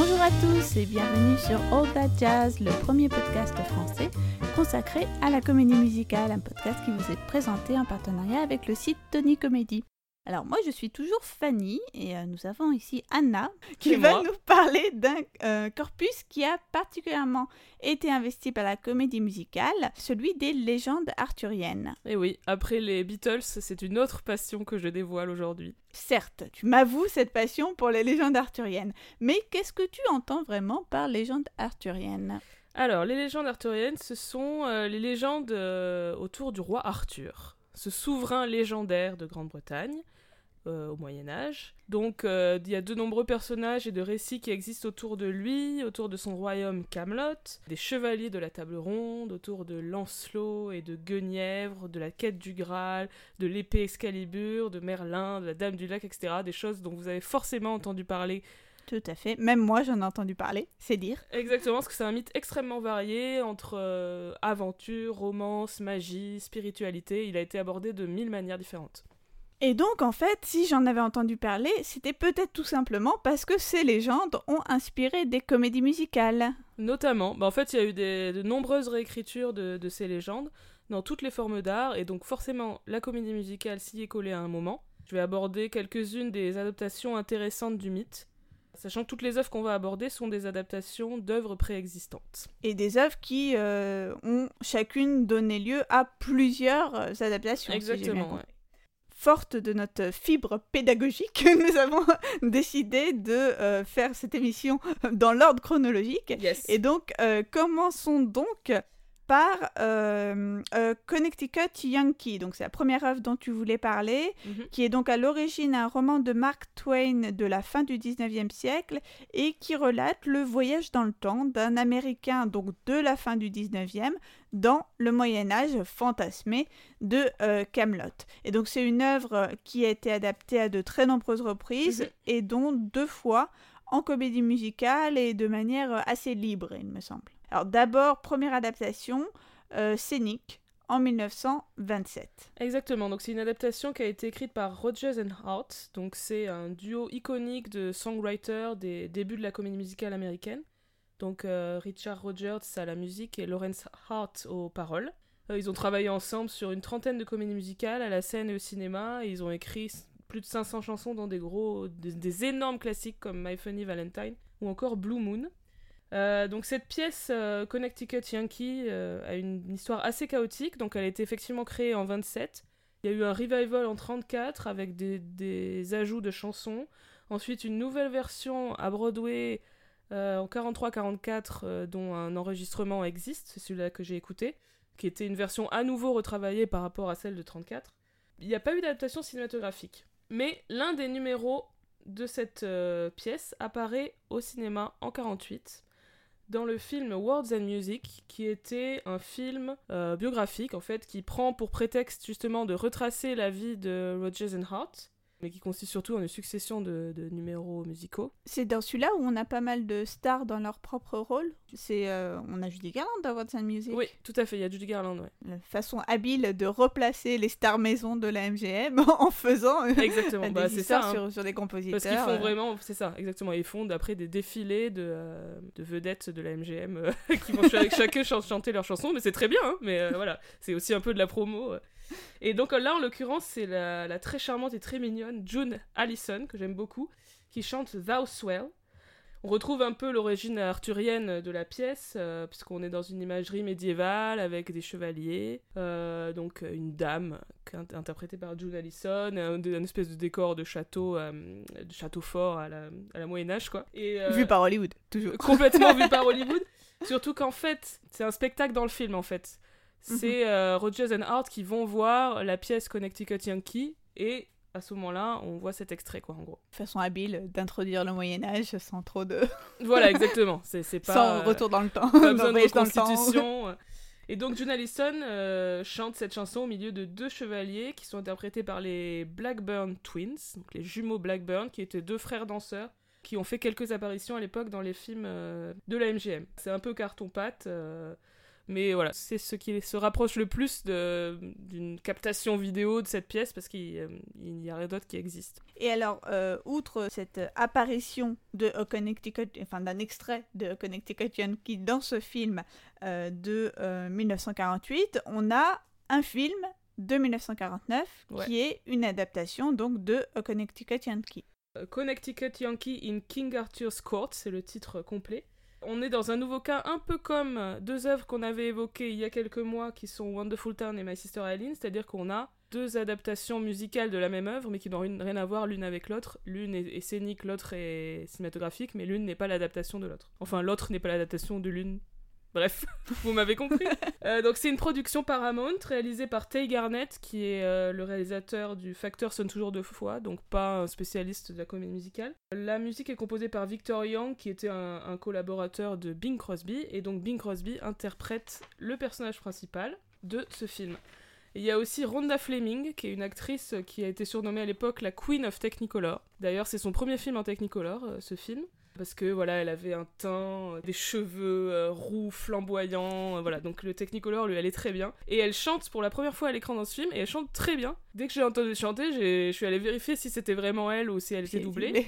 Bonjour à tous et bienvenue sur All That Jazz, le premier podcast français consacré à la comédie musicale, un podcast qui vous est présenté en partenariat avec le site Tony Comedy. Alors moi je suis toujours Fanny et euh, nous avons ici Anna qui va moi. nous parler d'un euh, corpus qui a particulièrement été investi par la comédie musicale, celui des légendes arthuriennes. Et Eh oui, après les Beatles, c'est une autre passion que je dévoile aujourd'hui. Certes, tu m'avoues cette passion pour les légendes arthuriennes, mais qu'est-ce que tu entends vraiment par légende arthurienne Alors, les légendes arthuriennes, ce sont euh, les légendes autour du roi Arthur, ce souverain légendaire de Grande-Bretagne euh, au Moyen Âge. Donc, euh, il y a de nombreux personnages et de récits qui existent autour de lui, autour de son royaume Camelot, des chevaliers de la table ronde, autour de Lancelot et de Guenièvre, de la quête du Graal, de l'épée Excalibur, de Merlin, de la Dame du Lac, etc. Des choses dont vous avez forcément entendu parler Tout à fait, même moi j'en ai entendu parler, c'est dire. Exactement, parce que c'est un mythe extrêmement varié entre euh, aventure, romance, magie, spiritualité. Il a été abordé de mille manières différentes. Et donc en fait, si j'en avais entendu parler, c'était peut-être tout simplement parce que ces légendes ont inspiré des comédies musicales. Notamment, bah, en fait, il y a eu des- de nombreuses réécritures de, de ces légendes dans toutes les formes d'art, et donc forcément, la comédie musicale s'y est collée à un moment. Je vais aborder quelques-unes des adaptations intéressantes du mythe, sachant que toutes les œuvres qu'on va aborder sont des adaptations d'œuvres préexistantes. Et des œuvres qui euh, ont chacune donné lieu à plusieurs adaptations. Exactement. Forte de notre fibre pédagogique, nous avons décidé de euh, faire cette émission dans l'ordre chronologique. Yes. Et donc, euh, commençons donc par euh, euh, Connecticut Yankee. Donc, c'est la première œuvre dont tu voulais parler, Mhm. qui est donc à l'origine un roman de Mark Twain de la fin du 19e siècle et qui relate le voyage dans le temps d'un Américain donc de la fin du 19e dans le Moyen Âge fantasmé de euh, Camelot. Et donc c'est une œuvre qui a été adaptée à de très nombreuses reprises Mhm. et dont deux fois en comédie musicale et de manière assez libre, il me semble. Alors d'abord, première adaptation euh, scénique en 1927. Exactement, donc c'est une adaptation qui a été écrite par Rodgers and Hart, donc c'est un duo iconique de songwriters des débuts de la comédie musicale américaine. Donc euh, Richard Rodgers à la musique et Lawrence Hart aux paroles. Euh, ils ont travaillé ensemble sur une trentaine de comédies musicales à la scène et au cinéma, ils ont écrit plus de 500 chansons dans des gros, des énormes classiques comme My Funny Valentine ou encore Blue Moon. Euh, donc cette pièce euh, Connecticut Yankee euh, a une histoire assez chaotique, donc elle a été effectivement créée en 27. Il y a eu un revival en 34 avec des, des ajouts de chansons. Ensuite une nouvelle version à Broadway en 43-44 euh, dont un enregistrement existe, c'est celui-là que j'ai écouté, qui était une version à nouveau retravaillée par rapport à celle de 34. Il n'y a pas eu d'adaptation cinématographique. Mais l'un des numéros de cette pièce apparaît au cinéma en 48 dans le film Words and Music, qui était un film euh, biographique en fait, qui prend pour prétexte justement de retracer la vie de Rodgers and Hart, mais qui consiste surtout en une succession de, de numéros musicaux. C'est dans celui-là où on a pas mal de stars dans leur propre rôle. C'est, euh, on a Judy Garland dans What's and Music. Oui, tout à fait, il y a Judy Garland, ouais. La façon habile de replacer les stars maison de la MGM en faisant euh, Exactement, des bah, c'est ça. hein. sur, sur des compositeurs. Parce qu'ils font euh. vraiment, c'est ça, exactement. Ils font d'après des défilés de, euh, de vedettes de la MGM qui vont ch- chacun ch- chanter leur chanson, mais c'est très bien, hein, mais voilà, c'est aussi un peu de la promo. Et donc là, en l'occurrence, c'est la, la très charmante et très mignonne June Allison, que j'aime beaucoup, qui chante Thou Swell. On retrouve un peu l'origine arthurienne de la pièce, euh, puisqu'on est dans une imagerie médiévale avec des chevaliers, euh, donc une dame interprétée par June Allison, un, un espèce de décor de château, euh, de château fort à la, à la Moyen Âge, quoi. Et, Vu par Hollywood, toujours. complètement vu par Hollywood. Surtout qu'en fait, c'est un spectacle dans le film en fait. C'est euh, Rodgers and Hart qui vont voir la pièce Connecticut Yankee et à ce moment-là, on voit cet extrait quoi en gros. Façon habile d'introduire le Moyen-Âge sans trop de. Voilà, exactement. C'est pas sans euh, retour dans le temps. pas besoin de reconstitution. Et donc June Allison euh, chante cette chanson au milieu de deux chevaliers qui sont interprétés par les Blackburn Twins, donc les jumeaux Blackburn, qui étaient deux frères danseurs qui ont fait quelques apparitions à l'époque dans les films euh, de la MGM. C'est un peu carton-pâte. euh, Mais voilà, c'est ce qui se rapproche le plus d'une captation vidéo de cette pièce parce qu'il y a rien d'autre qui existe. Et alors, euh, outre cette apparition de Connecticut, enfin d'un extrait de Connecticut Yankee dans ce film euh, de 1948, euh, on a un film de 1949 qui est une adaptation donc de Connecticut Yankee. Connecticut Yankee in King Arthur's Court, c'est le titre complet. On est dans un nouveau cas, un peu comme deux œuvres qu'on avait évoquées il y a quelques mois, qui sont Wonderful Town et My Sister Eileen, c'est-à-dire qu'on a deux adaptations musicales de la même œuvre, mais qui n'ont rien à voir l'une avec l'autre. L'une est, scénique, l'autre est cinématographique, mais l'une n'est pas l'adaptation de l'autre. Enfin, l'autre n'est pas l'adaptation de l'une Bref, vous m'avez compris. Euh, donc c'est une production Paramount réalisée par Tay Garnett, qui est euh, le réalisateur du Facteur sonne toujours deux fois, donc pas un spécialiste de la comédie musicale. La musique est composée par Victor Young, qui était un, collaborateur de Bing Crosby, et donc Bing Crosby interprète le personnage principal de ce film. Il y a aussi Rhonda Fleming, qui est une actrice qui a été surnommée à l'époque la Queen of Technicolor. D'ailleurs, c'est son premier film en Technicolor, euh, ce film parce que voilà, elle avait un teint, euh, des cheveux euh, roux, flamboyants, voilà. Donc le Technicolor lui allait très bien. Et elle chante pour la première fois à l'écran dans ce film et elle chante très bien. Dès que j'ai entendu chanter, je suis allée vérifier si c'était vraiment elle ou si elle était doublée.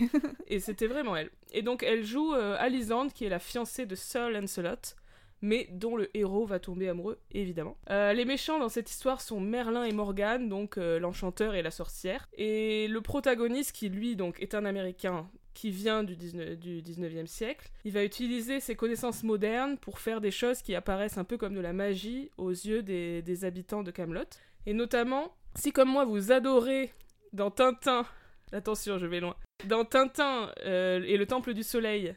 et c'était vraiment elle. Et donc elle joue Alizande, qui est la fiancée de Sir Lancelot mais dont le héros va tomber amoureux, évidemment. les méchants dans cette histoire sont Merlin et Morgane, donc l'enchanteur et la sorcière. Et le protagoniste, qui lui donc est un Américain qui vient du, 19, du 19e siècle. Il va utiliser ses connaissances modernes pour faire des choses qui apparaissent un peu comme de la magie aux yeux des, habitants de Camelot. Et notamment, si comme moi vous adorez dans Tintin, attention je vais loin, dans Tintin euh, et le Temple du Soleil,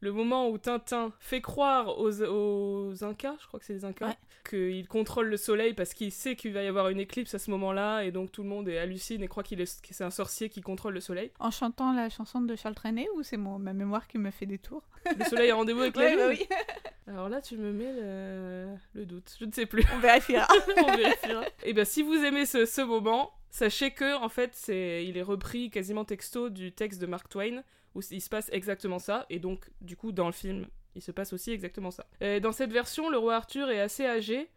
le moment où Tintin fait croire aux, aux Incas, je crois que c'est les Incas, qu'il contrôle le soleil parce qu'il sait qu'il va y avoir une éclipse à ce moment-là, et donc tout le monde est hallucine et croit qu'il est, que c'est un sorcier qui contrôle le soleil. En chantant la chanson de Charles Trenet, ou c'est ma mémoire qui me fait des tours? Le soleil a rendez-vous avec la lune oui. Alors là, tu me mets le, doute, je ne sais plus. On vérifiera. On vérifiera. Et eh bien, si vous aimez ce, ce moment, sachez que, en fait, c'est, il est repris quasiment texto du texte de Mark Twain où il se passe exactement ça, et donc du coup dans le film il se passe aussi exactement ça. Et dans cette version, le roi Arthur est assez âgé,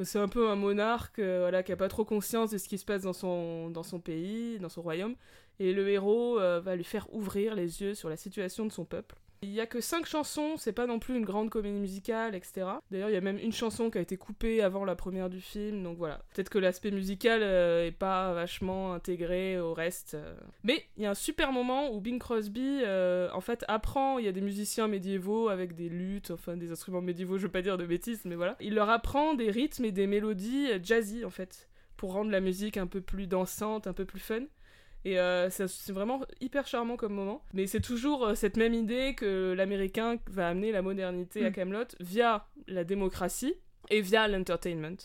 c'est un peu un monarque euh, voilà, qui a pas trop conscience de ce qui se passe dans son, dans son pays, dans son royaume, et le héros euh, va lui faire ouvrir les yeux sur la situation de son peuple. Il y a que 5 chansons, c'est pas non plus une grande comédie musicale, etc. D'ailleurs, il y a même une chanson qui a été coupée avant la première du film, donc voilà. Peut-être que l'aspect musical euh, est pas vachement intégré au reste. Euh. Mais il y a un super moment où Bing Crosby, euh, en fait, apprend, il y a des musiciens médiévaux avec des luttes, enfin des instruments médiévaux, je veux pas dire de bêtises, mais voilà. Il leur apprend des rythmes et des mélodies jazzy, en fait, pour rendre la musique un peu plus dansante, un peu plus fun. Et euh, c'est vraiment hyper charmant comme moment. Mais c'est toujours euh, cette même idée que l'américain va amener la modernité à mm. Camelot via la démocratie et via l'entertainment.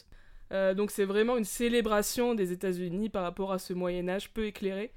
Euh, donc c'est vraiment une célébration des États-Unis par rapport à ce Moyen Âge peu éclairé.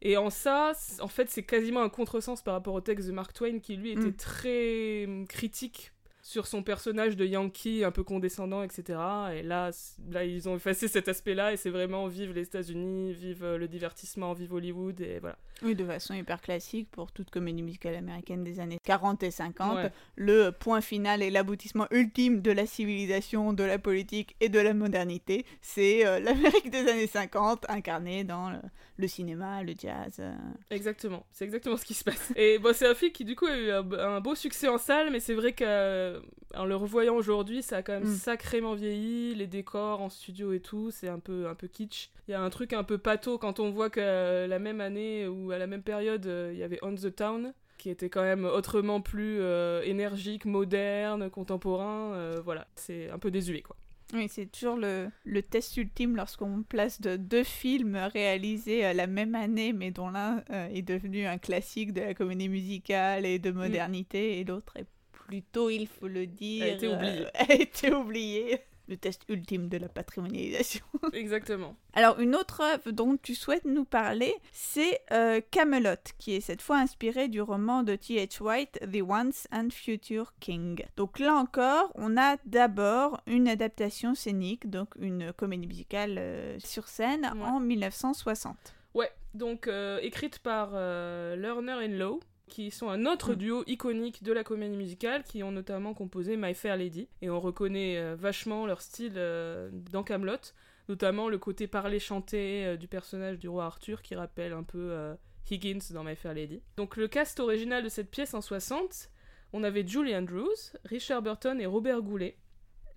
Et en ça, en fait, c'est quasiment un contresens par rapport au texte de Mark Twain qui lui était mm. très hum, critique sur son personnage de Yankee un peu condescendant, etc. Et là, là ils ont effacé cet aspect-là et c'est vraiment vive les États-Unis, vive euh, le divertissement, vive Hollywood et voilà. Oui, de façon hyper classique pour toute comédie musicale américaine des années 40 et 50. Le point final et l'aboutissement ultime de la civilisation, de la politique et de la modernité, c'est euh, l'Amérique des années 50 incarnée dans le, cinéma, le jazz. Euh. Exactement, c'est exactement ce qui se passe. Et bon, c'est un film qui du coup a eu un, un beau succès en salle, mais c'est vrai que en le revoyant aujourd'hui, ça a quand même mm. sacrément vieilli, les décors en studio et tout, c'est un peu, un peu kitsch. Il y a un truc un peu pâteau quand on voit que euh, la même année ou à la même période, euh, il y avait On the Town, qui était quand même autrement plus énergique, moderne, contemporain. voilà, c'est un peu désuet quoi. Oui, c'est toujours le, le, test ultime lorsqu'on place de deux films réalisés la même année, mais dont l'un est devenu un classique de la comédie musicale et de mm. modernité, et l'autre est plutôt, il faut le dire, a été oublié. Euh, a été oublié. Le test ultime de la patrimonialisation. Exactement. Alors, une autre œuvre dont tu souhaites nous parler, c'est euh, Camelot, qui est cette fois inspiré du roman de T.H. White, The Once and Future King. Donc là encore, on a d'abord une adaptation scénique, donc une comédie musicale euh, sur scène en 1960. Ouais, donc écrite par Lerner and Lowe, qui sont un autre duo iconique de la comédie musicale, qui ont notamment composé My Fair Lady. Et on reconnaît euh, vachement leur style euh, dans Camelot, notamment le côté parler-chanter euh, du personnage du roi Arthur, qui rappelle un peu Higgins dans My Fair Lady. Donc le cast original de cette pièce en 60, on avait Julie Andrews, Richard Burton et Robert Goulet.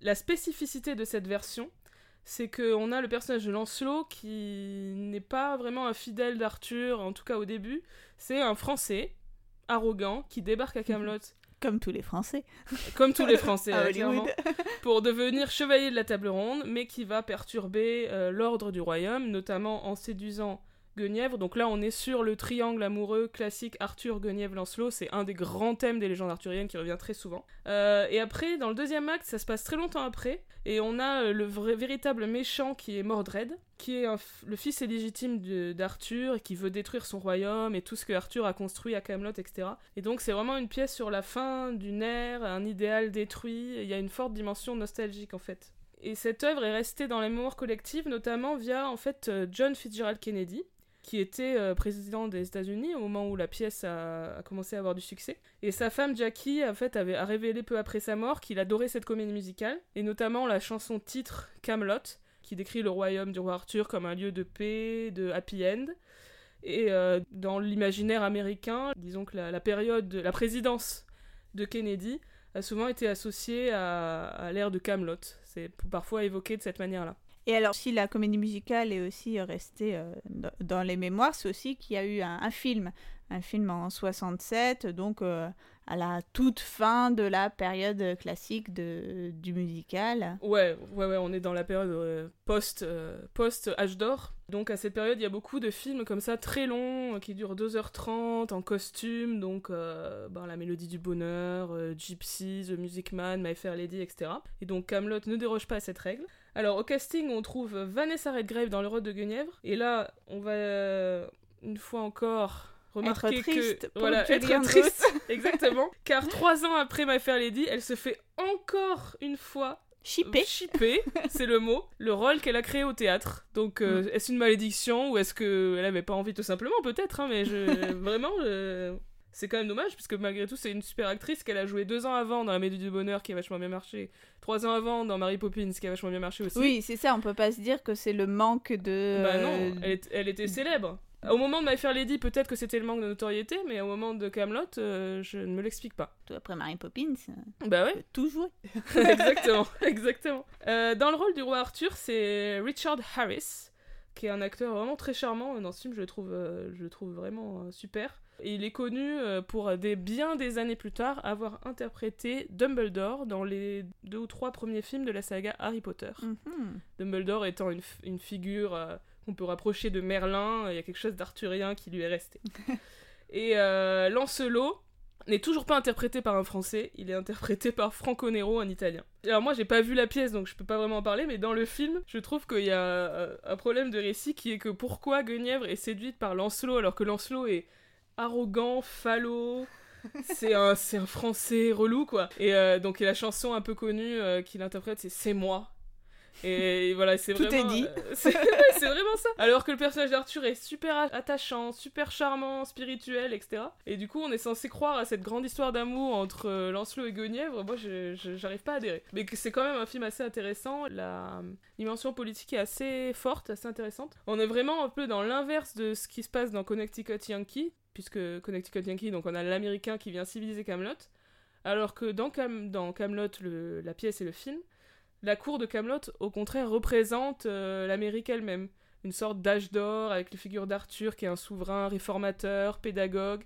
La spécificité de cette version, c'est qu'on a le personnage de Lancelot qui n'est pas vraiment un fidèle d'Arthur, en tout cas au début. C'est un Français arrogant qui débarque à Camelot. Comme tous les Français. Comme tous les Français, clairement, pour devenir chevalier de la table ronde, mais qui va perturber euh, l'ordre du royaume, notamment en séduisant Donc là, on est sur le triangle amoureux classique Arthur, Guenièvre, Lancelot. C'est un des grands thèmes des légendes arthuriennes qui revient très souvent. Euh, et après, dans le deuxième acte, ça se passe très longtemps après. Et on a euh, le vrai, véritable méchant qui est Mordred, qui est le fils illégitime d'Arthur et qui veut détruire son royaume et tout ce que Arthur a construit à Camelot, etc. Et donc c'est vraiment une pièce sur la fin d'une ère, un idéal détruit. Il y a une forte dimension nostalgique en fait. Et cette œuvre est restée dans la mémoire collective, notamment via en fait euh, John Fitzgerald Kennedy, qui était euh, président des États-Unis au moment où la pièce a, commencé à avoir du succès. Et sa femme Jackie en fait avait a révélé peu après sa mort qu'il adorait cette comédie musicale et notamment la chanson titre Camelot qui décrit le royaume du roi Arthur comme un lieu de paix, de happy end. Et euh, dans l'imaginaire américain, disons que la, période, de, la présidence de Kennedy a souvent été associée à, à l'ère de Camelot. C'est parfois évoqué de cette manière-là. Et alors, si la comédie musicale est aussi restée euh, dans les mémoires, c'est aussi qu'il y a eu un, film, un film en 67, donc euh, à la toute fin de la période classique du musical. Ouais, ouais, ouais, on est dans la période euh, post, post âge d'or. Donc à cette période, il y a beaucoup de films comme ça, très longs, qui durent 2h30, en costume, donc ben, La Mélodie du Bonheur, Gypsy, The Music Man, My Fair Lady, etc. Et donc Camelot ne déroge pas à cette règle. Alors au casting, on trouve Vanessa Redgrave dans le rôle de Guenièvre. Et là, on va euh, une fois encore remarquer être triste que voilà être triste exactement car trois ans après My Fair Lady elle se fait encore une fois Chipper. Chipper, c'est le mot. Le rôle qu'elle a créé au théâtre. Donc, euh, mm. est-ce une malédiction ou est-ce qu'elle avait pas envie tout simplement Peut-être, hein, mais je... vraiment, c'est quand même dommage, puisque malgré tout, c'est une super actrice qu'elle a joué deux ans avant dans La Méduse du Bonheur, qui a vachement bien marché. Trois ans avant dans Mary Poppins, qui a vachement bien marché aussi. Oui, c'est ça, on peut pas se dire que c'est le manque de. Bah non, euh, elle, était célèbre. Au moment de My Fair Lady, peut-être que c'était le manque de notoriété, mais au moment de Camelot, euh, je ne me l'explique pas. Tout après Mary Poppins, euh, bah ouais. tout jouer. exactement, exactement. dans le rôle du roi Arthur, c'est Richard Harris, qui est un acteur vraiment très charmant dans ce film, je le trouve, je le trouve vraiment super. Il est connu euh, pour des bien des années plus tard avoir interprété Dumbledore dans les deux ou trois premiers films de la saga Harry Potter. Mhm. Dumbledore étant une, figure euh, qu'on peut rapprocher de Merlin, il y a quelque chose d'arthurien qui lui est resté. Et euh, Lancelot n'est toujours pas interprété par un français, il est interprété par Franco Nero, un italien. Alors moi j'ai pas vu la pièce donc je peux pas vraiment en parler, mais dans le film, je trouve qu'il y a un problème de récit qui est que pourquoi Guenièvre est séduite par Lancelot alors que Lancelot est arrogant, falot. c'est un, c'est un français relou, quoi. Et euh, donc, la chanson un peu connue euh, qu'il interprète, c'est C'est moi. Et voilà, c'est vraiment. Tout est dit. Euh, c'est, vraiment ça. Alors que le personnage d'Arthur est super attachant, super charmant, spirituel, etc. Et du coup, on est censé croire à cette grande histoire d'amour entre euh, Lancelot et Guenièvre. Moi, je, j'arrive pas à adhérer. Mais c'est quand même un film assez intéressant. La dimension politique est assez forte, assez intéressante. On est vraiment un peu dans l'inverse de ce qui se passe dans Connecticut Yankee, puisque Connecticut Yankee, donc on a l'américain qui vient civiliser Camelot. Alors que dans, Cam Camelot, la pièce et le film, la cour de Camelot, au contraire, représente euh, l'Amérique elle-même. Une sorte d'âge d'or avec les figures d'Arthur qui est un souverain réformateur, pédagogue,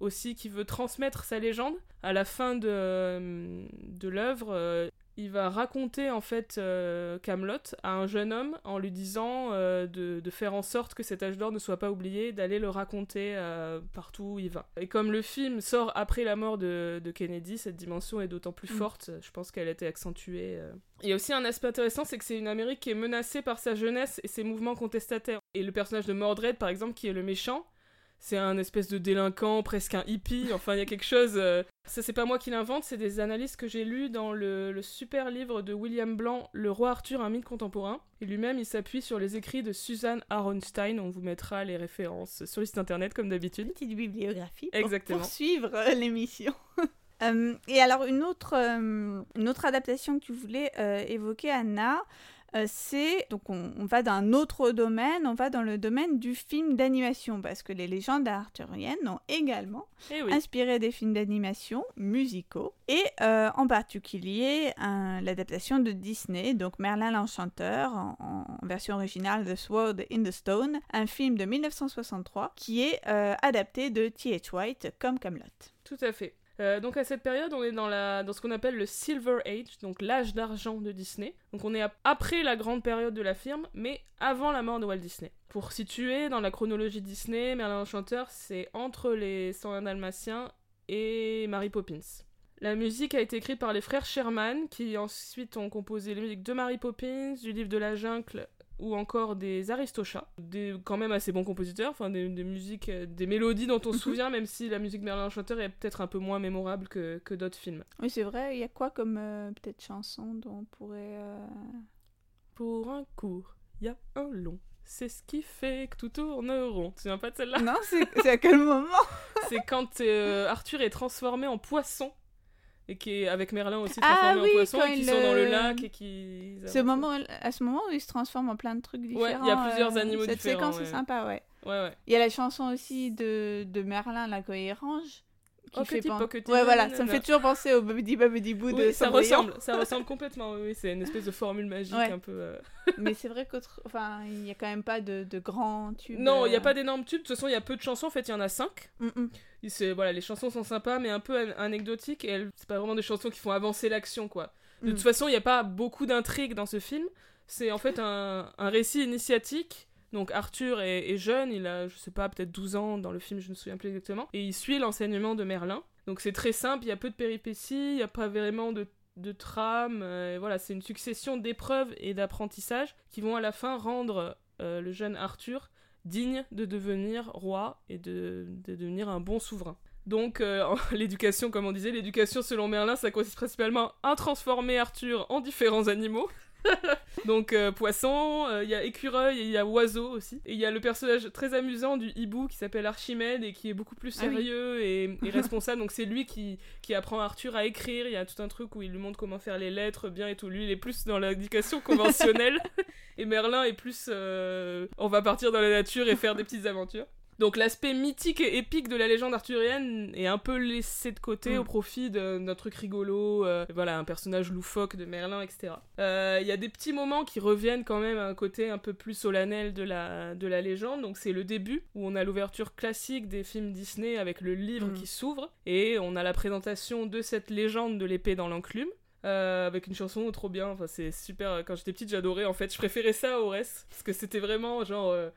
aussi qui veut transmettre sa légende. À la fin de, euh, de l'œuvre, euh, il va raconter en fait euh, Camelot à un jeune homme en lui disant euh, de, faire en sorte que cet âge d'or ne soit pas oublié, d'aller le raconter euh, partout où il va. Et comme le film sort après la mort de, Kennedy, cette dimension est d'autant plus mm. forte. Je pense qu'elle a été accentuée. Il y a aussi un aspect intéressant, c'est que c'est une Amérique qui est menacée par sa jeunesse et ses mouvements contestataires. Et le personnage de Mordred, par exemple, qui est le méchant, c'est un espèce de délinquant, presque un hippie. Enfin, il y a quelque chose. euh, Ça, c'est pas moi qui l'invente, c'est des analyses que j'ai lues dans le, le super livre de William Blanc, Le roi Arthur, un mythe contemporain. Et lui-même, il s'appuie sur les écrits de Suzanne Aronstein. On vous mettra les références sur le site internet, comme d'habitude. Petite bibliographie pour Exactement. poursuivre euh, l'émission. Euh, et alors, une autre, euh, une autre adaptation que tu voulais évoquer, Anna, euh, c'est. Donc, on, on va dans un autre domaine, on va dans le domaine du film d'animation, parce que les légendes arthuriennes ont également Eh oui. inspiré des films d'animation musicaux, et euh, en particulier l'adaptation de Disney, donc Merlin l'Enchanteur, en, en version originale The Sword in the Stone, un film de 1963 qui est euh, adapté de T.H. White comme Camelot. Tout à fait. Euh, donc à cette période, on est dans, ce qu'on appelle le Silver Age, donc l'âge d'argent de Disney. Donc on est ap- après la grande période de la firme, mais avant la mort de Walt Disney. Pour situer dans la chronologie Disney, Merlin l'Enchanteur, c'est entre les 101 Dalmatiens et Mary Poppins. La musique a été écrite par les frères Sherman, qui ensuite ont composé les musiques de Mary Poppins, du livre de la jungle ou encore des Aristochats, des quand même assez bons compositeurs, enfin des, des musiques, euh, des mélodies dont on se souvient, même si la musique Merlin Enchanteur est peut-être un peu moins mémorable que, que d'autres films. Oui, c'est vrai, il y a quoi comme euh, peut-être chanson dont on pourrait... euh, Pour un court, il y a un long. C'est ce qui fait que tout tourne rond. Tu te souviens pas de celle-là? Non, c'est c'est à quel moment? C'est quand euh, Arthur est transformé en poisson et qui est avec Merlin aussi Ah transformé oui, en poisson et qui il, sont dans le lac et qui C'est au moment, à ce moment où il se transforme en plein de trucs différents. Ouais, il y a plusieurs euh, animaux cette différents, séquence ouais. est sympa, ouais. Ouais ouais. Il y a la chanson aussi de, de Merlin, la Cohérange. Qui Oh, fait pen- Ouais, voilà, ça me fait toujours penser au Babidi Babidi Boo de ça ressemble, ça ressemble complètement. Oui, c'est une espèce de formule magique Ouais. un peu. euh, Mais c'est vrai qu'autre. Enfin, il n'y a quand même pas de, de grands tubes. Non, il n'y a euh, pas d'énormes tubes. De toute façon, il y a peu de chansons. En fait, il y en a cinq. mm, mm. C'est- voilà, les chansons sont sympas, mais un peu an- anecdotiques. Et c'est pas vraiment des chansons qui font avancer l'action, quoi. De Mm. toute façon, il n'y a pas beaucoup d'intrigue dans ce film. C'est en fait un, un récit initiatique. Donc Arthur est, est jeune, il a, je sais pas, peut-être 12 ans dans le film, je ne me souviens plus exactement. Et il suit l'enseignement de Merlin. Donc c'est très simple, il y a peu de péripéties, il n'y a pas vraiment de, de trame. euh, voilà, c'est une succession d'épreuves et d'apprentissages qui vont à la fin rendre euh, le jeune Arthur digne de devenir roi et de, de devenir un bon souverain. Donc, euh, l'éducation, comme on disait, l'éducation selon Merlin, ça consiste principalement à transformer Arthur en différents animaux. Donc, euh, poisson, euh, il y a écureuil et il y a oiseau aussi. Et il y a le personnage très amusant du hibou qui s'appelle Archimède et qui est beaucoup plus Ah oui. sérieux et, et responsable. Donc, c'est lui qui, qui apprend Arthur à écrire. Il y a tout un truc où il lui montre comment faire les lettres bien et tout. Lui, il est plus dans l'éducation conventionnelle. et Merlin est plus. euh, on va partir dans la nature et faire des petites aventures. Donc l'aspect mythique et épique de la légende arthurienne est un peu laissé de côté Mm. au profit de- d'un truc rigolo, euh, voilà, un personnage loufoque de Merlin, etc. Euh, Il y a des petits moments qui reviennent quand même à un côté un peu plus solennel de la, de la légende. Donc c'est le début où on a l'ouverture classique des films Disney avec le livre Mm. qui s'ouvre et on a la présentation de cette légende de l'épée dans l'enclume. euh, avec une chanson trop bien, enfin c'est super. Quand j'étais petite, j'adorais en fait. Je préférais ça au reste parce que c'était vraiment genre euh,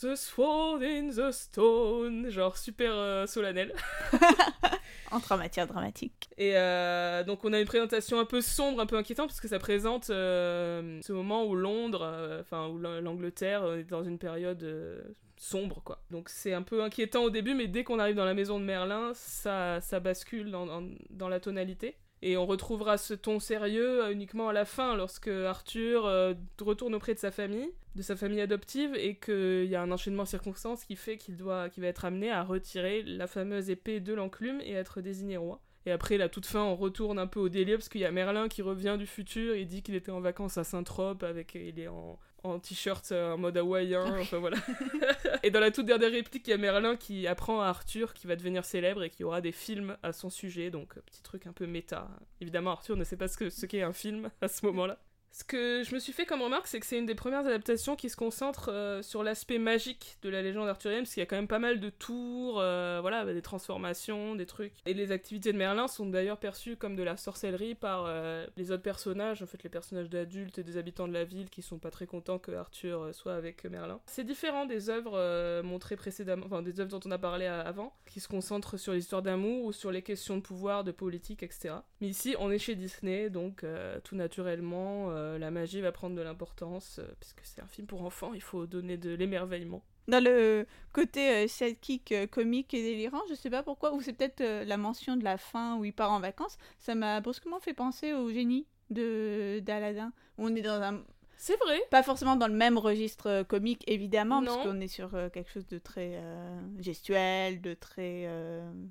The Sword in the Stone, genre super euh, solennel. Entre en matière dramatique. Et euh, donc on a une présentation un peu sombre, un peu inquiétante, parce que ça présente euh, ce moment où Londres, enfin où l'A- l'Angleterre est dans une période sombre, quoi. Donc c'est un peu inquiétant au début, mais dès qu'on arrive dans la maison de Merlin, ça, ça bascule dans, dans, dans la tonalité. Et on retrouvera ce ton sérieux euh, uniquement à la fin, lorsque Arthur euh, retourne auprès de sa famille, de sa famille adoptive, et qu'il y a un enchaînement de circonstances qui fait qu'il doit, qu'il va être amené à retirer la fameuse épée de l'enclume et être désigné roi. Et après, la toute fin, on retourne un peu au délire parce qu'il y a Merlin qui revient du futur et dit qu'il était en vacances à Saint-Trope avec, il est en, en t-shirt euh, en mode hawaïen, enfin voilà. et dans la toute dernière réplique, il y a Merlin qui apprend à Arthur qui va devenir célèbre et qui aura des films à son sujet, donc euh, petit truc un peu méta. Évidemment, Arthur ne sait pas ce qu'est un film à ce moment-là. Ce que je me suis fait comme remarque, c'est que c'est une des premières adaptations qui se concentre euh, sur l'aspect magique de la légende arthurienne, parce qu'il y a quand même pas mal de tours, euh, voilà, des transformations, des trucs. Et les activités de Merlin sont d'ailleurs perçues comme de la sorcellerie par euh, les autres personnages, en fait les personnages d'adultes et des habitants de la ville qui sont pas très contents que Arthur soit avec Merlin. C'est différent des œuvres montrées précédemment, enfin des œuvres dont on a parlé avant, qui se concentrent sur l'histoire d'amour ou sur les questions de pouvoir, de politique, etc. Mais ici, on est chez Disney, donc tout naturellement, la magie va prendre de l'importance, euh, puisque c'est un film pour enfants, il faut donner de l'émerveillement. Dans le côté euh, sidekick euh, comique et délirant, je sais pas pourquoi, ou c'est peut-être euh, la mention de la fin où il part en vacances, ça m'a brusquement fait penser au génie de d'Aladin. On est dans un C'est vrai. pas forcément dans le même registre euh, comique, évidemment, Non. parce qu'on est sur euh, quelque chose de très euh, gestuel, de très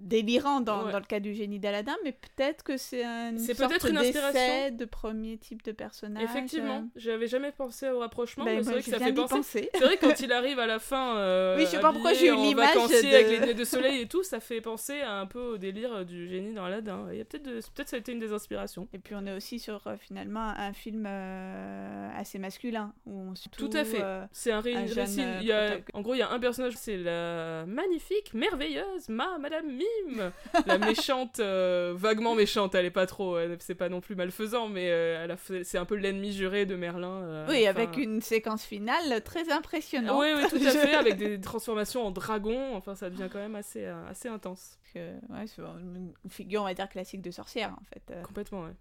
délirant dans, Ouais. dans le cas du génie d'Aladin, mais peut-être que c'est un C'est peut-être une inspiration. de premier type de personnage. Effectivement, j'avais jamais pensé au rapprochement, Ben, mais c'est vrai que ça fait penser. penser. C'est vrai quand il arrive à la fin, Oui, je sais pas pourquoi j'ai eu l'image de- avec les lunettes de soleil et tout, ça fait penser à un peu au délire du génie dans Aladdin. Il y a peut-être, de- peut-être ça a été une des inspirations. Et puis on est aussi sur finalement un film euh, assez masculin où on suit Tout à fait. euh, C'est un, ré- un jeune, récit. euh, il y a- en gros, il y a un personnage, c'est la magnifique, merveilleuse, ma Madame Mime, la méchante, euh, vaguement méchante. Elle est pas trop, c'est pas non plus malfaisant, mais elle a fait- c'est un peu l'ennemi juré de Merlin. oui, enfin, avec une séquence finale très impressionnante. Oui, oui, tout à fait, avec des transformations en dragon. Enfin, ça devient quand même assez, assez intense. ouais, c'est une figure, on va dire, classique de sorcière, en fait. Complètement, ouais.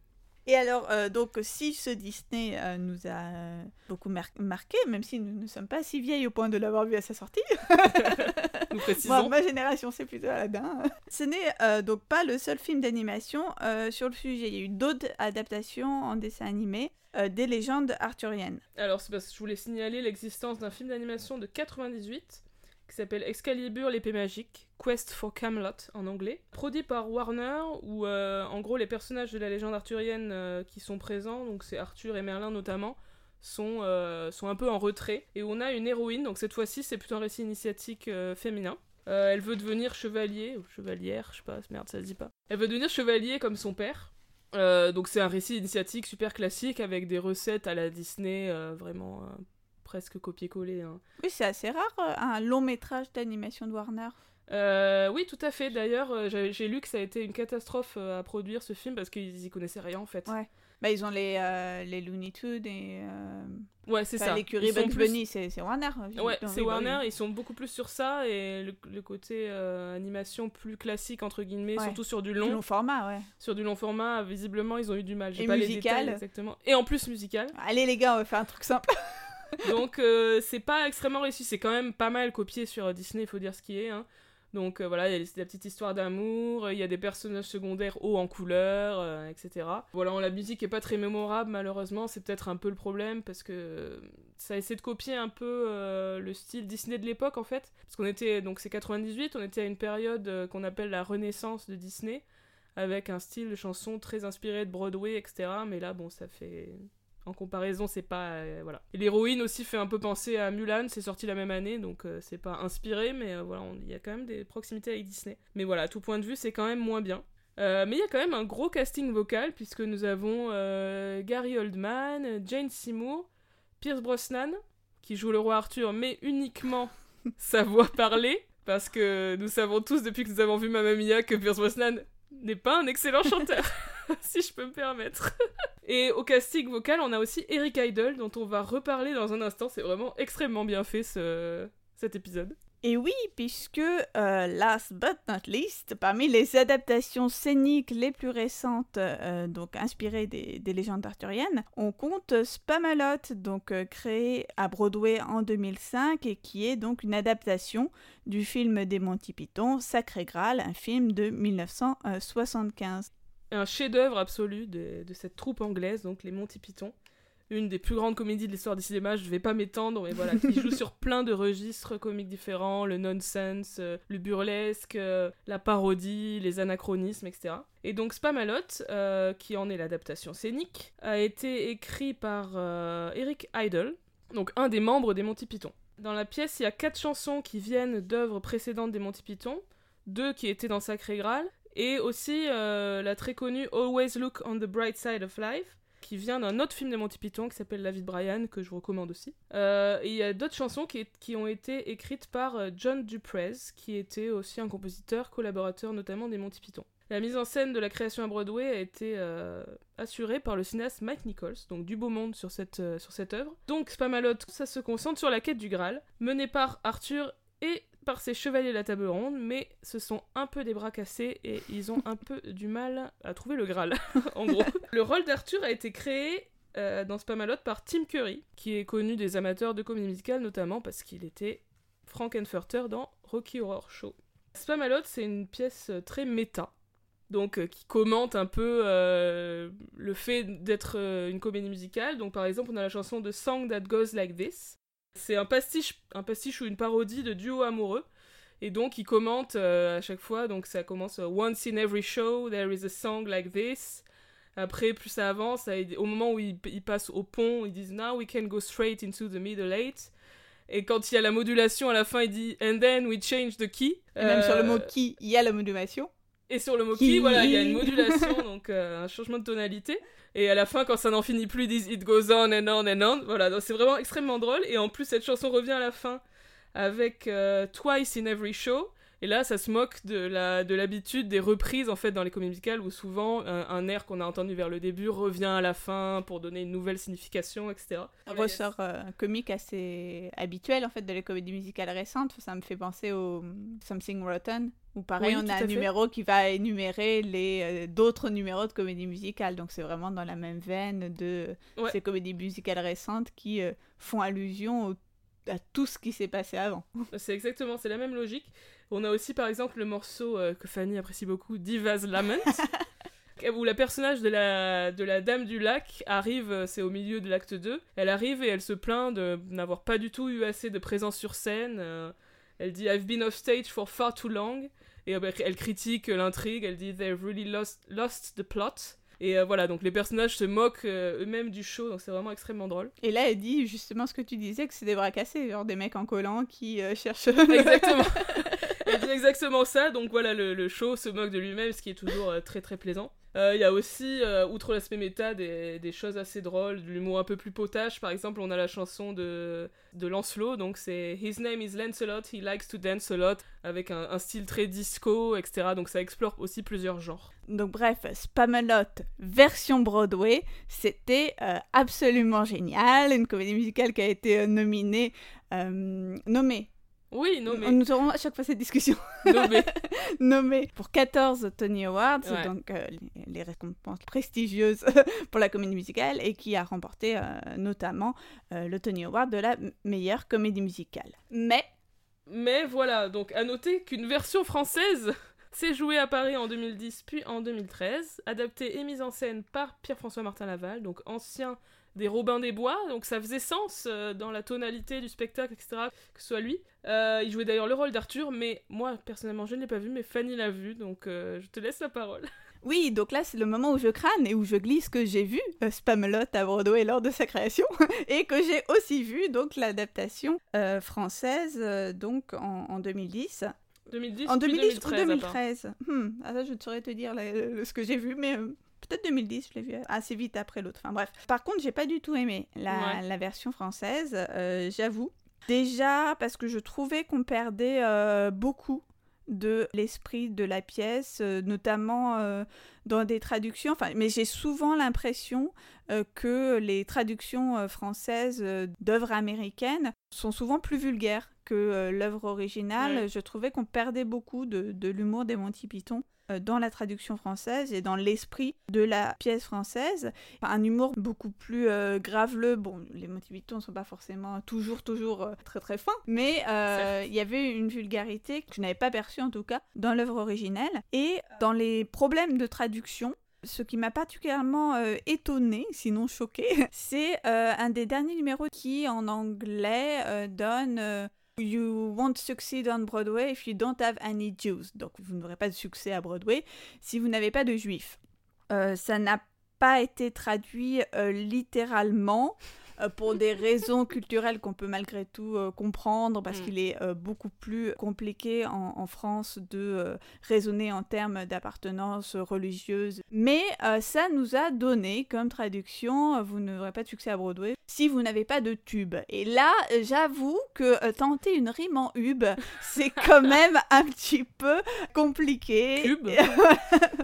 Et alors, euh, donc, si ce Disney euh, nous a beaucoup mar- marqué, même si nous ne sommes pas si vieilles au point de l'avoir vu à sa sortie, Nous moi, précisons. ma génération, c'est plutôt Aladdin. Ce n'est euh, donc pas le seul film d'animation sur le sujet. Il y a eu d'autres adaptations en dessin animé des légendes arthuriennes. Alors, c'est parce que je voulais signaler l'existence d'un film d'animation de 98 qui s'appelle Excalibur l'épée magique, Quest for Camelot en anglais, produit par Warner, où euh, en gros les personnages de la légende arthurienne euh, qui sont présents, donc c'est Arthur et Merlin notamment, sont, euh, sont un peu en retrait. Et on a une héroïne, donc cette fois-ci c'est plutôt un récit initiatique féminin. Elle veut devenir chevalier, ou chevalière, je sais pas, merde, ça se dit pas. Elle veut devenir chevalier comme son père. Donc c'est un récit initiatique super classique avec des recettes à la Disney, vraiment presque copier-coller. hein. Oui, c'est assez rare, euh, un long métrage d'animation de Warner. Euh, oui, tout à fait. D'ailleurs, euh, j'ai lu que ça a été une catastrophe à produire ce film parce qu'ils y connaissaient rien en fait. Ouais. Bah, ils ont les, euh, les Looney Tunes et euh, Ouais, c'est enfin, ça. l'écurie Bugs plus- Bunny, c'est Warner. Ouais, c'est bah Warner, oui. ils sont beaucoup plus sur ça et le, le côté animation plus classique entre guillemets, Ouais. surtout sur du Du long, format, ouais. sur du long format, visiblement ils ont eu du mal. Et pas les musical. détails exactement. Et en plus musical. Allez les gars, on va faire un truc simple. Donc euh, c'est pas extrêmement réussi, c'est quand même pas mal copié sur Disney, il faut dire ce qui est. hein. Donc euh, voilà, il y a la petite histoire d'amour, il y a des personnages secondaires hauts en couleur, euh, etc. Voilà, la musique est pas très mémorable malheureusement, c'est peut-être un peu le problème parce que ça essaie de copier un peu le style Disney de l'époque en fait. Parce qu'on était, donc c'est 98, on était à une période qu'on appelle la renaissance de Disney, avec un style de chanson très inspiré de Broadway, etc. Mais là, bon, ça fait en comparaison, c'est pas. euh, voilà. L'héroïne aussi fait un peu penser à Mulan, c'est sorti la même année, donc euh, c'est pas inspiré, mais euh, voilà, il y a quand même des proximités avec Disney. Mais voilà, à tout point de vue, c'est quand même moins bien. Mais il y a quand même un gros casting vocal, puisque nous avons Gary Oldman, Jane Seymour, Pierce Brosnan, qui joue le roi Arthur, mais uniquement sa voix parlée, parce que nous savons tous depuis que nous avons vu Mamma Mia que Pierce Brosnan n'est pas un excellent chanteur, si je peux me permettre. Et au casting vocal, on a aussi Eric Idle, dont on va reparler dans un instant. C'est vraiment extrêmement bien fait ce... cet épisode. Et oui, puisque, euh, last but not least, parmi les adaptations scéniques les plus récentes, euh, donc inspirées des, des légendes arthuriennes, on compte Spamalot, donc euh, créé à Broadway en 2005 et qui est donc une adaptation du film des Monty Python, Sacré Graal, un film de 1975. Un chef-d'œuvre absolu de, de cette troupe anglaise, donc les Monty Python. Une des plus grandes comédies de l'histoire du cinéma, je vais pas m'étendre, mais voilà, qui joue sur plein de registres comiques différents, le nonsense, euh, le burlesque, euh, la parodie, les anachronismes, etc. Et donc Spamalot, euh, qui en est l'adaptation scénique, a été écrit par Eric Idle, donc un des membres des Monty Python. Dans la pièce, il y a quatre chansons qui viennent d'œuvres précédentes des Monty Python, deux qui étaient dans Sacré Graal, et aussi euh, la très connue Always Look on the Bright Side of Life, qui vient d'un autre film des Monty Python qui s'appelle La vie de Brian, que je vous recommande aussi. Euh, il y a d'autres chansons qui, ont été écrites par euh, John Duprez, qui était aussi un compositeur, collaborateur notamment des Monty Python. La mise en scène de la création à Broadway a été assurée par le cinéaste Mike Nichols, donc du beau monde sur cette, sur cette œuvre. Donc Spamalot, ça se concentre sur la quête du Graal, menée par Arthur et par ses chevaliers de la table ronde, mais ce sont un peu des bras cassés et ils ont un peu du mal à trouver le Graal, en gros. Le rôle d'Arthur a été créé euh, dans Spamalot par Tim Curry, qui est connu des amateurs de comédie musicale notamment parce qu'il était Frankenfurter dans Rocky Horror Show. Spamalot, c'est une pièce très méta, donc euh, qui commente un peu euh, le fait d'être une comédie musicale. Donc par exemple, on a la chanson de Song That Goes Like This. C'est un pastiche, un pastiche ou une parodie de duo amoureux. Et donc il commente à chaque fois, donc ça commence Once in every show, there is a song like this. Après, plus ça avance, au moment où ils, passent au pont, ils disent Now we can go straight into the middle eight. Et quand il y a la modulation à la fin, il dit And then we change the key. Et même sur le mot key, il y a la modulation. Et sur le mot key, voilà, il y a une modulation, donc euh, un changement de tonalité. Et à la fin, quand ça n'en finit plus, ils disent It goes on and on and on. Voilà, donc c'est vraiment extrêmement drôle. Et en plus, cette chanson revient à la fin avec euh, Twice in Every Show. Et là, ça se moque de la de l'habitude des reprises en fait dans les comédies musicales où souvent un, air qu'on a entendu vers le début revient à la fin pour donner une nouvelle signification, etc. Un ressort euh, comique assez habituel en fait de les comédies musicales récentes. Ça me fait penser au Something Rotten où pareil on a un numéro qui va énumérer les euh, d'autres numéros de comédies musicales. Donc c'est vraiment dans la même veine de ces comédies musicales récentes qui euh, font allusion à tout ce qui s'est passé avant. C'est exactement, c'est la même logique. On a aussi par exemple le morceau euh, que Fanny apprécie beaucoup, Diva's Lament, où la personnage de la, de la Dame du Lac arrive, euh, c'est au milieu de l'acte 2, elle arrive et elle se plaint de n'avoir pas du tout eu assez de présence sur scène. Euh, elle dit I've been off stage for far too long. Et elle critique l'intrigue, elle dit They've really lost, lost the plot. Et euh, voilà, donc les personnages se moquent euh, eux-mêmes du show, donc c'est vraiment extrêmement drôle. Et là, elle dit justement ce que tu disais, que c'est des bras cassés, genre des mecs en collant qui euh, cherchent. Exactement. elle dit exactement ça, donc voilà, le, le show se moque de lui-même, ce qui est toujours très très plaisant. Il y a aussi, outre l'aspect méta, des, des, choses assez drôles, de l'humour un peu plus potage. Par exemple, on a la chanson de, de Lancelot, donc c'est His name is Lancelot, he likes to dance a lot, avec un, style très disco, etc. Donc ça explore aussi plusieurs genres. Donc bref, Spamalot version Broadway, c'était euh, absolument génial, une comédie musicale qui a été euh, nominée, euh, nommée. Oui, nommée. Nous aurons à chaque fois cette discussion. Nommée. nommée pour 14 Tony Awards, donc les, récompenses prestigieuses pour la comédie musicale, et qui a remporté notamment le Tony Award de la meilleure comédie musicale. Mais... Mais voilà, donc à noter qu'une version française c'est joué à Paris en 2010 puis en 2013, adapté et mis en scène par Pierre-François Martin Laval, donc ancien des Robins des Bois, donc ça faisait sens euh, dans la tonalité du spectacle, etc., que ce soit lui. Euh, il jouait d'ailleurs le rôle d'Arthur, mais moi, personnellement, je ne l'ai pas vu, mais Fanny l'a vu, donc euh, je te laisse la parole. Oui, donc là, c'est le moment où je crâne et où je glisse que j'ai vu Spamelot à Broadway lors de sa création, et que j'ai aussi vu, donc, l'adaptation française, donc, en, en 2010. 2010 En 2010 ou 2013 hmm, ah, ça, Je ne saurais te dire ce que j'ai vu, mais euh, peut-être 2010, je l'ai vu assez vite après l'autre. Enfin bref. Par contre, j'ai pas du tout aimé la, la version française, euh, j'avoue. Déjà parce que je trouvais qu'on perdait euh, beaucoup de l'esprit de la pièce, notamment dans des traductions. Enfin, mais j'ai souvent l'impression que les traductions françaises d'œuvres américaines sont souvent plus vulgaires que euh, l'œuvre originale. Je trouvais qu'on perdait beaucoup de, de l'humour des Monty Python euh, dans la traduction française et dans l'esprit de la pièce française. un humour beaucoup plus euh, graveleux. Bon, les Python ne sont pas forcément toujours, toujours très très fins, mais il y avait une vulgarité que je n'avais pas perçue en tout cas dans l'œuvre originelle. Et dans les problèmes de traduction, ce qui m'a particulièrement euh, étonnée, sinon choquée, c'est un des derniers numéros qui, en anglais, donne You won't succeed on Broadway if you don't have any Jews. Donc vous n'aurez pas de succès à Broadway si vous n'avez pas de juifs. Euh, ça n'a pas été traduit euh, littéralement. Euh, pour des raisons culturelles qu'on peut malgré tout euh, comprendre, parce mm. qu'il est euh, beaucoup plus compliqué en, France de raisonner en termes d'appartenance religieuse. Mais ça nous a donné comme traduction, vous n'aurez pas de succès à Broadway si vous n'avez pas de tube. Et là, j'avoue que tenter une rime en hub, c'est quand même un petit peu compliqué. Tube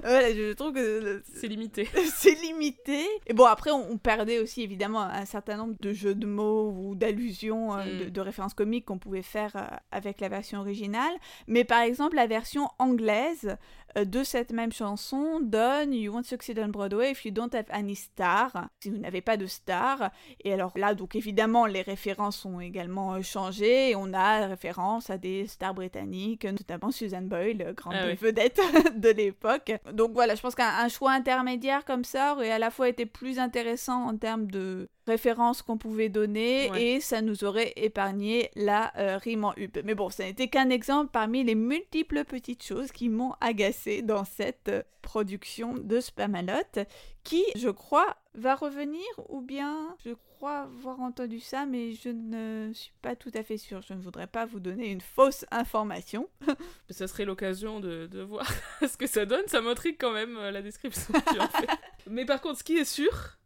voilà, je trouve que c'est limité. c'est limité. Et bon, après, on, on perdait aussi évidemment un certain de jeux de mots ou d'allusions, euh, mm. de, références comiques qu'on pouvait faire euh, avec la version originale. Mais par exemple, la version anglaise de cette même chanson donne You won't succeed on Broadway if you don't have any star. Si vous n'avez pas de star. Et alors là, donc évidemment, les références ont également euh, changé. On a référence à des stars britanniques, notamment Susan Boyle, grande Ah oui. vedette de l'époque. Donc voilà, je pense qu'un un choix intermédiaire comme ça aurait à la fois été plus intéressant en termes de références qu'on pouvait donner Ouais. et ça nous aurait épargné la euh, rime en up. Mais bon, ça n'était qu'un exemple parmi les multiples petites choses qui m'ont agacé dans cette euh, production de Spamalot qui, je crois, va revenir ou bien je crois avoir entendu ça mais je ne suis pas tout à fait sûre. Je ne voudrais pas vous donner une fausse information. Mais ça serait l'occasion de, de voir ce que ça donne. Ça m'intrigue quand même euh, la description que tu en fais. Mais par contre, ce qui est sûr,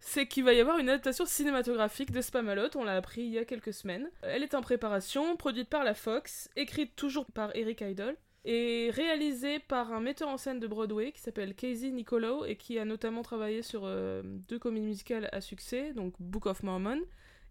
c'est qu'il va y avoir une adaptation cinématographique de Spamalot. On l'a appris il y a quelques semaines. Elle est en préparation, produite par la Fox, écrite toujours par Eric Idle et réalisée par un metteur en scène de Broadway qui s'appelle Casey Niccolo et qui a notamment travaillé sur euh, deux comédies musicales à succès, donc Book of Mormon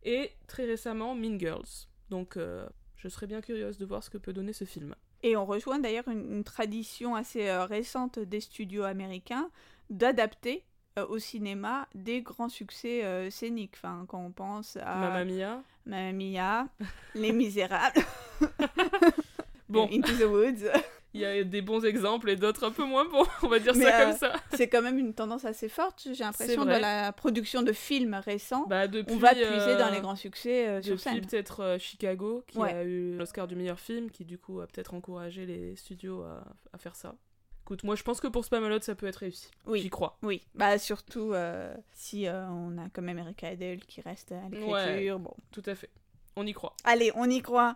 et très récemment Mean Girls. Donc euh, je serais bien curieuse de voir ce que peut donner ce film. Et on rejoint d'ailleurs une, une tradition assez euh, récente des studios américains d'adapter au cinéma des grands succès scéniques. Enfin, quand on pense à Mamma Mia. Mamma Mia, Les Misérables, Bon, Into the Woods. il y a des bons exemples et d'autres un peu moins bons, on va dire Mais, ça euh, comme ça. C'est quand même une tendance assez forte, j'ai l'impression, dans la production de films récents. Bah, depuis, on va puiser euh, dans les grands succès euh, sur scène. peut-être euh, Chicago, qui Ouais. a eu l'Oscar du meilleur film, qui du coup a peut-être encouragé les studios à, à faire ça. Écoute, moi je pense que pour Spamalot ça peut être réussi. Oui. J'y crois. Oui, bah surtout euh, si euh, on a quand même Erika Idle qui reste à l'écriture. Ouais. Bon, Tout à fait. On y croit. Allez, on y croit.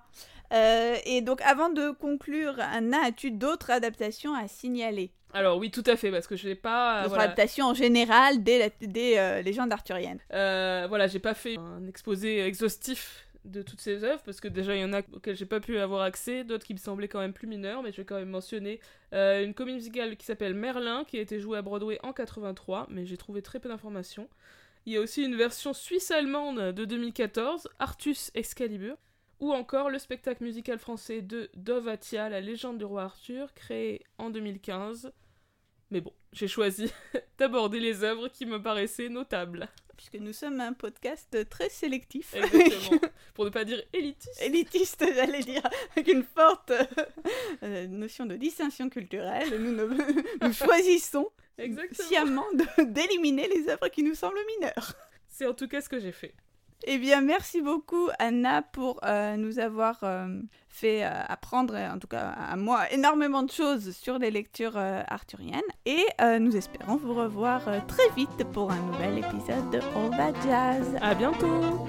Euh, et donc, avant de conclure, Anna, as-tu d'autres adaptations à signaler? Alors oui, tout à fait, parce que je n'ai pas... D'autres voilà. adaptations en général des, la- des euh, légendes arthuriennes. Euh, voilà, j'ai pas fait un exposé exhaustif de toutes ces œuvres parce que déjà il y en a auxquelles j'ai pas pu avoir accès, d'autres qui me semblaient quand même plus mineurs, mais je vais quand même mentionner euh, une comédie musicale qui s'appelle Merlin qui a été jouée à Broadway en 83, mais j'ai trouvé très peu d'informations. Il y a aussi une version suisse-allemande de 2014, Artus Excalibur, ou encore le spectacle musical français de Dovatia, la légende du roi Arthur, créé en 2015. Mais bon, j'ai choisi d'aborder les œuvres qui me paraissaient notables. Puisque nous sommes un podcast très sélectif. Exactement. Pour ne pas dire élitiste. Élitiste, j'allais dire, avec une forte euh, notion de distinction culturelle. Nous, ne- nous choisissons Exactement. sciemment d'éliminer les œuvres qui nous semblent mineures. C'est en tout cas ce que j'ai fait. Eh bien, merci beaucoup, Anna, pour euh, nous avoir euh, fait euh, apprendre, en tout cas à moi, énormément de choses sur les lectures arthuriennes. Et nous espérons vous revoir très vite pour un nouvel épisode de All That Jazz. À bientôt